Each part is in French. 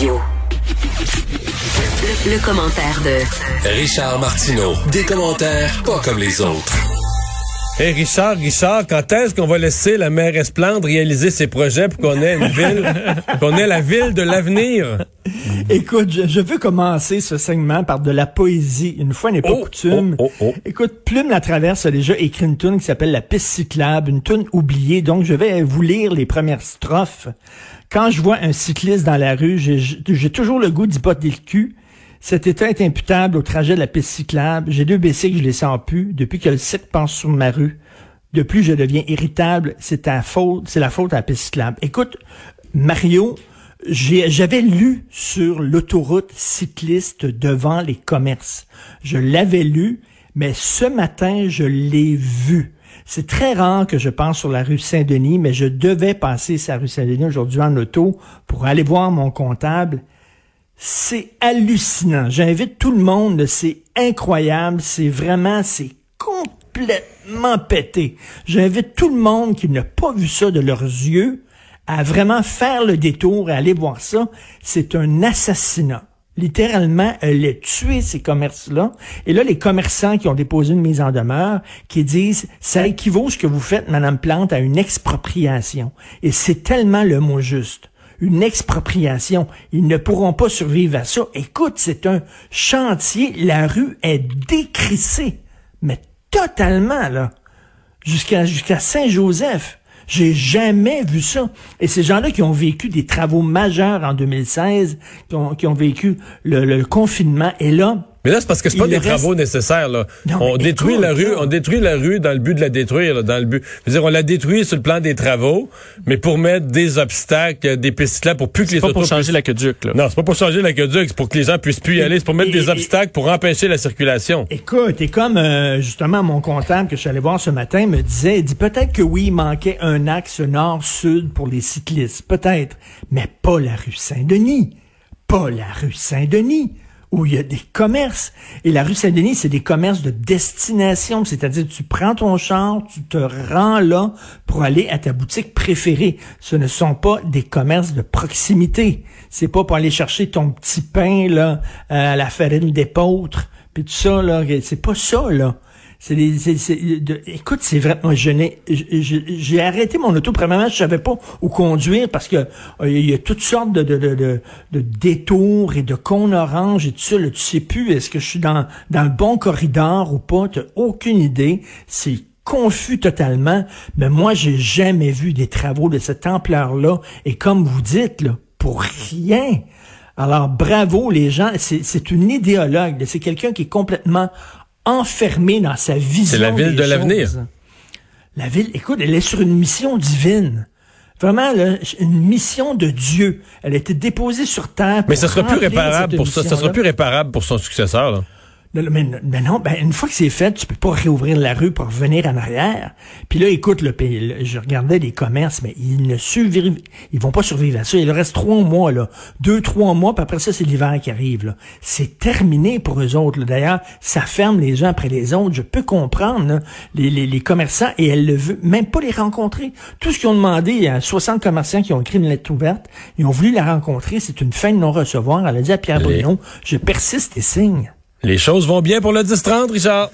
Le, le commentaire de Richard Martineau. Des commentaires pas comme les autres. Hey Richard, Richard, quand est-ce qu'on va laisser la maire Esplande réaliser ses projets pour qu'on ait une ville, qu'on ait la ville de l'avenir? Écoute, je, je veux commencer ce segment par de la poésie. Une fois n'est pas Oh, coutume. oh, oh, oh. Écoute, Plume la Traverse a déjà écrit une tune qui s'appelle La piste cyclable, une tune oubliée. Donc, je vais vous lire les premières strophes. Quand je vois un cycliste dans la rue, j'ai j'ai toujours le goût d'y botter le cul. Cet état est imputable au trajet de la piste cyclable. J'ai deux que je les sens plus depuis que le site passe sur ma rue. De plus, je deviens irritable. C'est ta faute, c'est la faute à la piste cyclable. Écoute, Mario, j'avais lu sur l'autoroute cycliste devant les commerces. Je l'avais lu, mais ce matin, je l'ai vu. C'est très rare que je passe sur la rue Saint-Denis, mais je devais passer la rue Saint-Denis aujourd'hui en auto pour aller voir mon comptable. C'est hallucinant. J'invite tout le monde. C'est incroyable. C'est vraiment, c'est complètement pété. J'invite tout le monde qui n'a pas vu ça de leurs yeux à vraiment faire le détour et aller voir ça. C'est un assassinat. Littéralement, elle a tué ces commerces-là. Et là, les commerçants qui ont déposé une mise en demeure, qui disent, ça équivaut ce que vous faites, Madame Plante, à une expropriation. Et c'est tellement le mot juste une expropriation. Ils ne pourront pas survivre à ça. Écoute, c'est un chantier. La rue est décrissée. Mais totalement, là. Jusqu'à jusqu'à Saint-Joseph. J'ai jamais vu ça. Et ces gens-là qui ont vécu des travaux majeurs en 2016, qui ont, qui ont vécu le, le confinement, et là, Mais là, c'est parce que c'est pas des reste- travaux nécessaires, là. Non, on détruit écoute, la rue, on détruit la rue dans le but de la détruire, là, dans le but. Je veux dire, on la détruit sur le plan des travaux, mais pour mettre des obstacles, euh, des pistes là, pour plus que les C'est pas pour changer l'aqueduc, là. Non, c'est pas pour changer l'aqueduc, c'est pour que les gens puissent plus y Et- aller, c'est pour mettre et- des et- obstacles pour empêcher la circulation. Écoute, et comme euh, justement mon comptable que je suis allé voir ce matin me disait, il dit peut-être que oui, il manquait un axe nord-sud pour les cyclistes, peut-être, mais pas la rue Saint-Denis, pas la rue Saint-Denis où il y a des commerces. Et la rue Saint-Denis, c'est des commerces de destination, c'est-à-dire tu prends ton char, tu te rends là pour aller à ta boutique préférée. Ce ne sont pas des commerces de proximité. C'est pas pour aller chercher ton petit pain là à la farine d'épeautre puis tout ça là, c'est pas ça là. C'est écoute, c'est vrai. Moi, je n'ai, j'ai arrêté mon auto. Premièrement, je savais pas où conduire parce que euh, il y a toutes sortes de, de, de, de, détours et de cônes oranges et tout ça. Là, tu sais plus est-ce que je suis dans dans le bon corridor ou pas. T'as aucune idée. C'est confus totalement. Mais moi, j'ai jamais vu des travaux de cette ampleur-là. Et comme vous dites, là, pour rien. Alors, bravo les gens. C'est c'est une idéologue. C'est quelqu'un qui est complètement enfermé dans sa vision. C'est la ville des de l'avenir. La ville, écoute, elle est sur une mission divine. Vraiment, là, une mission de Dieu. Elle a été déposée sur terre. Mais pour ça sera plus réparable pour ça, ça sera plus réparable pour son successeur, là. Mais, mais non, ben, une fois que c'est fait, tu peux pas réouvrir la rue pour revenir en arrière. Puis là, écoute, le pays, je regardais les commerces, mais ils ne survivent, ils vont pas survivre à ça. Il reste trois mois, là. Deux, trois mois, puis après ça, c'est l'hiver qui arrive, là. C'est terminé pour eux autres. D'ailleurs, ça ferme les uns après les autres. Je peux comprendre, là, les, les, les commerçants, et elle le veut même pas les rencontrer. Tout ce qu'ils ont demandé, il y a 60 commerçants qui ont écrit une lettre ouverte. Ils ont voulu la rencontrer. C'est une fin de non-recevoir. Elle a dit à Pierre Les- Bruno, je persiste et signe. Les choses vont bien pour le 10-30, Richard.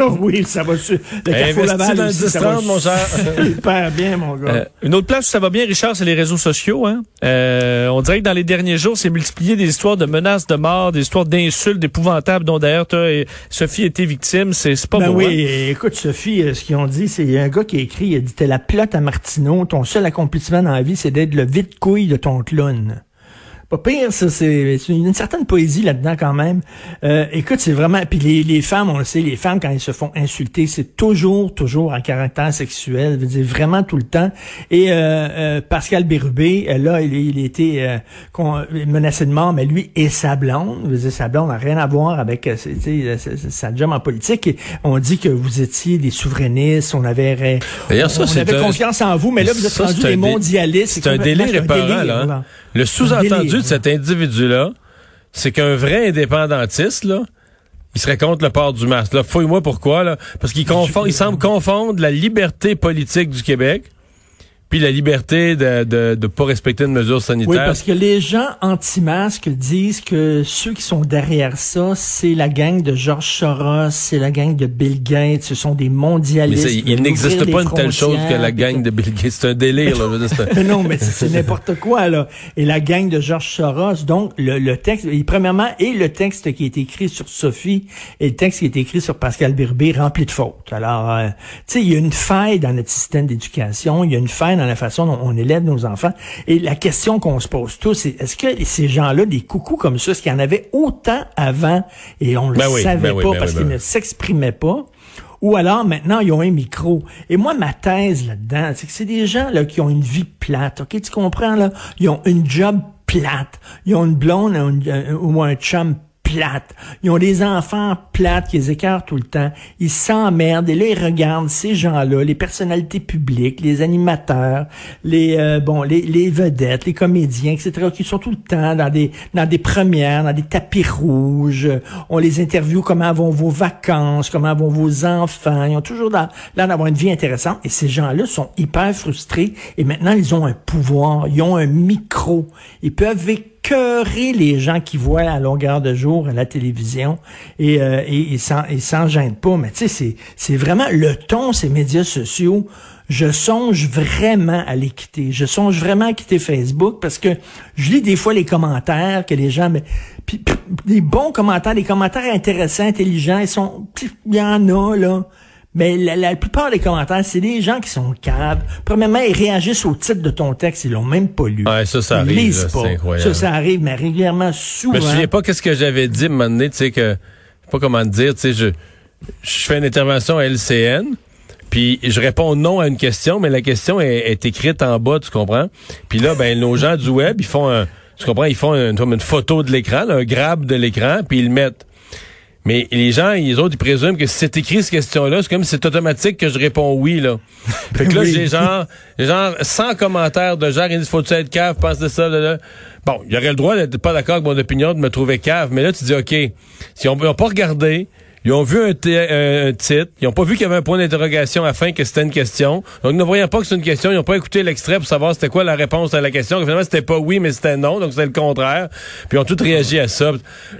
oui, ça va sur le Carrefour Investis Laval dans le aussi, ça va 10-30, mon cher. Super bien, mon gars. Euh, une autre place où ça va bien, Richard, c'est les réseaux sociaux. Hein? Euh, on dirait que dans les derniers jours, c'est multiplié des histoires de menaces de mort, des histoires d'insultes épouvantables dont d'ailleurs toi et Sophie étaient victimes. C'est c'est pas ben beau. oui, hein? écoute, Sophie, euh, ce qu'ils ont dit, c'est il y a un gars qui a écrit, il a dit T'es la plotte à Martineau, ton seul accomplissement dans la vie, c'est d'être le vide-couille de ton clown. Pas pire, ça, c'est une, une certaine poésie là-dedans quand même. Euh, écoute, c'est vraiment. Puis les, les femmes, on le sait, les femmes, quand elles se font insulter, c'est toujours, toujours en caractère sexuel. Je veux dire, vraiment tout le temps. Et euh, euh, Pascal Bérubé, euh, là, il, il était euh, menacé de mort, mais lui et sa blonde, je veux dire, sa blonde n'a rien à voir avec sa- job en politique. Et on dit que vous étiez des souverainistes, on avait, D'ailleurs, ça, on avait un- confiance en vous, mais là, vous êtes un des mondialistes. C'est un délire un épeurant, délire, là. hein. Le sous-entendu de cet individu-là, c'est qu'un vrai indépendantiste, là, il serait contre le port du masque. Fouille-moi pourquoi, là. Parce qu'il confond, il semble confondre la liberté politique du Québec puis la liberté de de, de pas respecter une mesure sanitaire. Oui, parce que les gens anti-masques disent que ceux qui sont derrière ça, c'est la gang de George Soros, c'est la gang de Bill Gates, ce sont des mondialistes. Mais il n'existe pas une telle chose que la gang de Bill Gates. C'est un délire. Là. non, mais c'est n'importe quoi là. Et la gang de George Soros, donc le, le texte, et premièrement, et le texte qui est écrit sur Sophie et le texte qui est écrit sur Pascal Birbé rempli de fautes. Alors, euh, tu sais, il y a une faille dans notre système d'éducation, il y a une faille dans la façon dont on élève nos enfants. Et la question qu'on se pose tous, c'est est-ce que ces gens-là, des coucous comme ça, est-ce qu'il y en avait autant avant et on le ben savait ben pas ben parce oui, qu'ils ne s'exprimaient pas? Ou alors maintenant ils ont un micro. Et moi ma thèse là-dedans, c'est que c'est des gens là qui ont une vie plate. Ok, tu comprends là? Ils ont une job plate. Ils ont une blonde ou un chum plates. Ils ont des enfants plates qui les écartent tout le temps. Ils s'emmerdent et là ils regardent ces gens-là, les personnalités publiques, les animateurs, les euh, bon, les, les vedettes, les comédiens, etc. qui sont tout le temps dans des dans des premières, dans des tapis rouges. On les interviewe comment vont vos vacances, comment vont vos enfants. Ils ont toujours l'air d'avoir une vie intéressante et ces gens-là sont hyper frustrés et maintenant ils ont un pouvoir, ils ont un micro, ils peuvent écœurer les gens qui voient à longueur de jour à la télévision et, euh, et, et s'en pas. Mais tu sais, c'est, c'est vraiment le ton, ces médias sociaux. Je songe vraiment à les quitter. Je songe vraiment à quitter Facebook parce que je lis des fois les commentaires que les gens... Mais, des bons commentaires, des commentaires intéressants, intelligents, ils sont... Il y en a, là. Mais la, la, plupart des commentaires, c'est des gens qui sont caves. Premièrement, ils réagissent au titre de ton texte, ils l'ont même pas lu. Ouais, ça, ça ils arrive. Lisent là, pas. incroyable. Ça, ça arrive, mais régulièrement, souvent. Je me souviens pas qu'est-ce que j'avais dit à un moment donné, tu sais, que, je sais pas comment te dire, tu sais, je, je fais une intervention à LCN, puis je réponds non à une question, mais la question est, est écrite en bas, tu comprends? Puis là, ben, nos gens du web, ils font un, tu comprends, ils font une, une photo de l'écran, un grab de l'écran, puis ils le mettent. Mais les gens, les autres, ils présument que si c'est écrit cette question-là, c'est comme si c'est automatique que je réponds oui, là. Fait que là, Oui. j'ai genre, genre 100 commentaires de genre, ils disent, faut-tu être cave, pense de ça, là, là. Bon, il y aurait le droit d'être pas d'accord avec mon opinion, de me trouver cave, mais là, tu dis, OK, si on n'a pas regardé, ils ont vu un, t- un- titre, ils ont pas vu qu'il y avait un point d'interrogation afin que c'était une question. Donc, ne voyant pas que c'est une question, ils n'ont pas écouté l'extrait pour savoir c'était quoi la réponse à la question. Finalement, c'était pas oui, mais c'était non, donc c'était le contraire. Puis ils ont tous réagi à ça.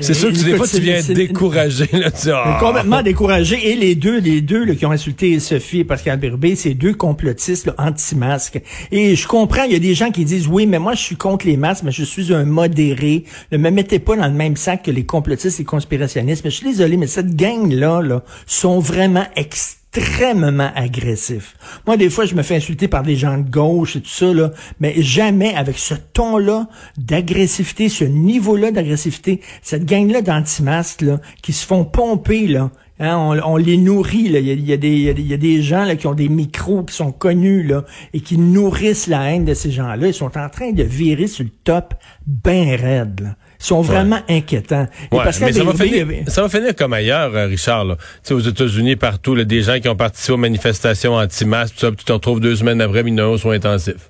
C'est Et- sûr que des écoute, fois, tu viens décourager. Là, tu Ah. complètement découragé. Et les deux, les deux là, qui ont insulté Sophie et Pascal Birbé, c'est deux complotistes anti-masques. Et je comprends, il y a des gens qui disent oui, mais moi je suis contre les masques, mais je suis un modéré. Ne me mettez pas dans le même sac que les complotistes et les conspirationnistes. Mais je suis désolé, mais cette là, sont vraiment extrêmement agressifs. Moi, des fois, je me fais insulter par des gens de gauche et tout ça, là, mais jamais avec ce ton-là d'agressivité, ce niveau-là d'agressivité, cette gang-là d'anti-masques, là, qui se font pomper, là, Hein, on, on les nourrit. là. Il y a, il y a des, il y a des- gens là, qui ont des micros qui sont connus là, et qui nourrissent la haine de ces gens-là. Ils sont en train de virer sur le top bien raide. là. Ils sont vraiment inquiétants. Ouais, mais ça va, finir, ça va finir comme ailleurs, euh, Richard. Là. Tu sais, aux États-Unis, partout, là, des gens qui ont participé aux manifestations anti-masques, tout ça, puis tu te retrouves deux semaines après, mis aux soins intensifs.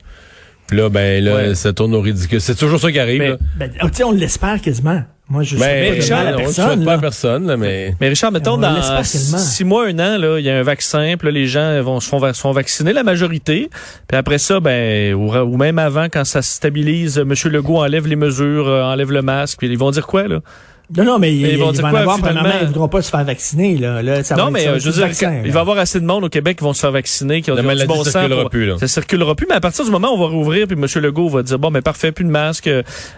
Puis là, ben là, Ouais. ça tourne au ridicule. C'est toujours ça qui arrive. Mais- là. ben, on l'espère quasiment. Moi, je Ben, souhaite Richard, mal à on ne personne. souhaite pas à personne, là, mais... Mais Richard, mettons, On dans six mois, un an, là, il y a un vaccin, puis là, les gens vont se font, va- se font vacciner, la majorité. Puis après ça, ben, ou, ou même avant, quand ça se stabilise, M. Legault enlève les mesures, euh, enlève le masque, puis ils vont dire quoi, là? Non, non, mais, ils, ils vont ils en quoi, avoir, finalement? ils voudront pas se faire vacciner. Là. Là, ça va non, être- mais ça va euh, je veux dire, vaccin, il va y avoir assez de monde au Québec qui vont se faire vacciner, qui ont, La ont maladie bon sens. circulera pour- plus, là. Ça circulera plus, mais à partir du moment où on va rouvrir, puis M. Legault va dire, bon, mais parfait, plus de masque.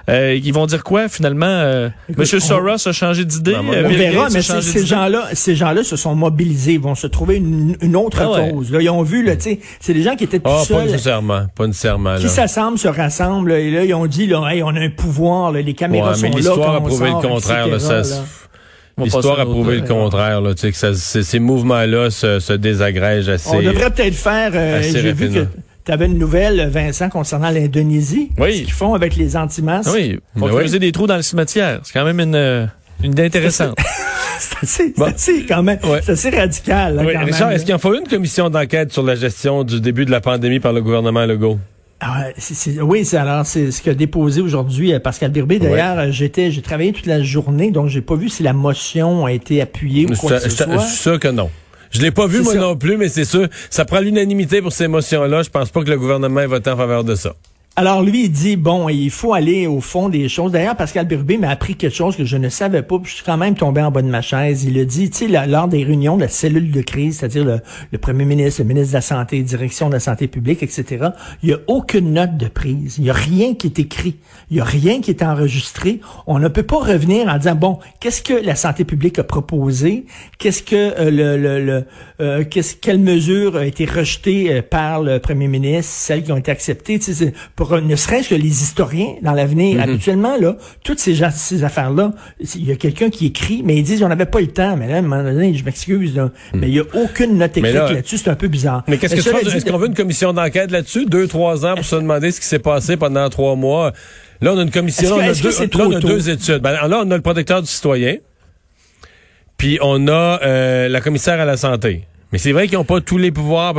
Euh, ils vont dire quoi, finalement? Euh, Écoute, M. on- Soros a changé d'idée. Ben, euh, On verra, Gates mais ces, gens-là, ces gens-là se sont mobilisés, ils vont se trouver une, une autre Ah ouais. cause. Là, ils ont vu, là, tu sais, c'est des gens qui étaient tout pas seuls, nécessairement. Pas nécessairement, là. qui s'assemblent, se rassemblent, là, et là, ils ont dit, là, hey, on a un pouvoir, là, les caméras Ouais, sont là. l'histoire a prouvé le sort, contraire, là, ça, L'histoire a prouvé le contraire, là, tu sais, que ça, ces, mouvements-là se, se désagrègent assez. On devrait peut-être faire, euh, assez j'ai vu que tu avais une nouvelle, Vincent, concernant l'Indonésie. Oui. Ce qu'ils font avec les anti-masques. Oui, faut Ben oui. creuser des trous dans le cimetière. C'est quand même une, euh, une idée intéressante. C'est assez, c'est Bon. assez, quand même, Ouais. c'est assez radical, là, Oui, quand Richard, même, est-ce qu'il en faut une commission d'enquête sur la gestion du début de la pandémie par le gouvernement Legault? Ah, c'est- c'est- oui, c'est alors c'est ce qu'a déposé aujourd'hui euh, Pascal Birbé. D'ailleurs, euh, j'étais, j'ai travaillé toute la journée, donc j'ai pas vu si la motion a été appuyée ou quoi que ce je- suis sûr que non. Je l'ai pas vu, moi non plus, mais c'est sûr, ça prend l'unanimité pour ces motions-là. Je pense pas que le gouvernement ait voté en faveur de ça. Alors lui, il dit, bon, il faut aller au fond des choses. D'ailleurs, Pascal Birubé m'a appris quelque chose que je ne savais pas, puis je suis quand même tombé en bas de ma chaise. Il a dit, tu sais, lors des réunions de la cellule de crise, c'est-à-dire le, premier ministre, le ministre de la Santé, direction de la santé publique, etc., il n'y a aucune note de prise. Il n'y a rien qui est écrit. Il n'y a rien qui est enregistré. On ne peut pas revenir en disant, bon, qu'est-ce que la santé publique a proposé? Qu'est-ce que euh, le, le, le euh, qu'est-ce, quelle mesure a été rejetée euh, par le premier ministre, celles qui ont été acceptées, pour euh, ne serait-ce que les historiens dans l'avenir. Habituellement, là, toutes ces, ces affaires-là, il y a quelqu'un qui écrit, mais ils disent on n'avait pas le temps. Mais là, à un moment donné, je m'excuse, là, mais il n'y a aucune note écrite là- là-dessus, c'est un peu bizarre. Mais qu'est-ce que tu penses? Est-ce qu'on veut une commission d'enquête là-dessus? Deux, trois ans pour se demander ce qui s'est passé pendant trois mois. Là, on a une commission, que- là, on a là, on deux études. Ben, là, on a le protecteur du citoyen, puis on a euh, la commissaire à la santé. Mais c'est vrai qu'ils n'ont pas tous les pouvoirs,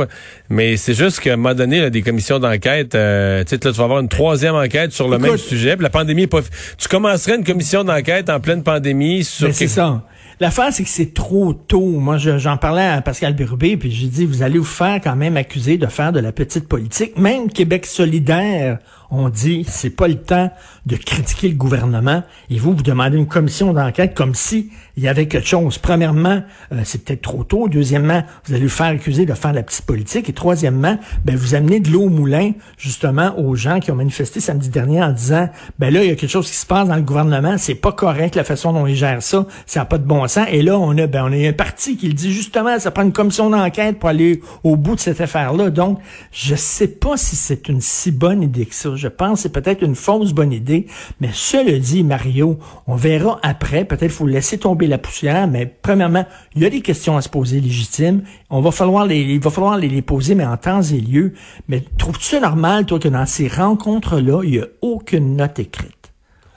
mais c'est juste qu'à un moment donné, là, des commissions d'enquête, euh, tu sais, là, tu vas avoir une troisième enquête sur le Écoute- même sujet. puis la pandémie est pas... Tu commencerais une commission d'enquête en pleine pandémie sur... Ben, c'est quelque- ça. L'affaire, c'est que c'est trop tôt. Moi, je- j'en parlais à Pascal Birubé, puis j'ai dit, vous allez vous faire quand même accuser de faire de la petite politique. Même Québec solidaire, on dit, c'est pas le temps de critiquer le gouvernement. Et vous, vous demandez une commission d'enquête comme si il y avait quelque chose. Premièrement, euh, c'est peut-être trop tôt. Deuxièmement, vous allez vous faire accuser de faire de la petite politique. Et troisièmement, ben, vous amenez de l'eau au moulin, justement, aux gens qui ont manifesté samedi dernier en disant, ben là, il y a quelque chose qui se passe dans le gouvernement. C'est pas correct la façon dont ils gèrent ça. Ça n'a pas de bon sens. Et là, on a, ben, on a un parti qui le dit justement, ça prend une commission d'enquête pour aller au bout de cette affaire-là. Donc, je sais pas si c'est une si bonne idée que ça. Je pense que c'est peut-être une fausse bonne idée. Mais cela dit, Mario, on verra après. Peut-être faut laisser tomber la poussière. Mais premièrement, il y a des questions à se poser légitimes. On va falloir les, il va falloir les, poser, mais en temps et lieu. Mais trouves-tu normal, toi, que dans ces rencontres-là, il y a aucune note écrite?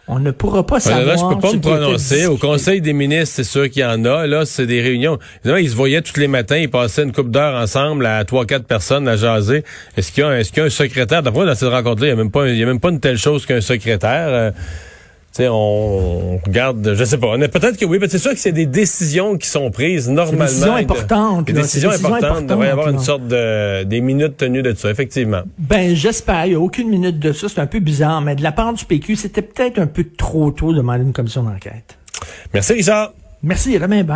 On ne pourra pas savoir. là, je peux pas me prononcer. Au. Conseil des ministres, c'est sûr qu'il y en a. Là, c'est des réunions. Évidemment, ils se voyaient tous les matins, ils passaient une couple d'heures ensemble à trois, quatre personnes à jaser. Est-ce qu'il y a, est-ce qu'il y a un secrétaire? D'après dans cette rencontre-là, il n'y a même pas, il y a même pas une telle chose qu'un secrétaire. Tu sais, on, on regarde, je sais pas. Peut-être que oui, mais c'est sûr que c'est des décisions qui sont prises normalement. décisions importantes, Des là. décisions C'est des décisions importantes. Il devrait y avoir une importantes, sorte de, des minutes tenues de ça, effectivement. Ben, j'espère. Il n'y a aucune minute de ça. C'est un peu bizarre. Mais de la part du PQ, c'était peut-être un peu trop tôt de demander une commission d'enquête. Merci, Richard. Merci, Romain. Bye.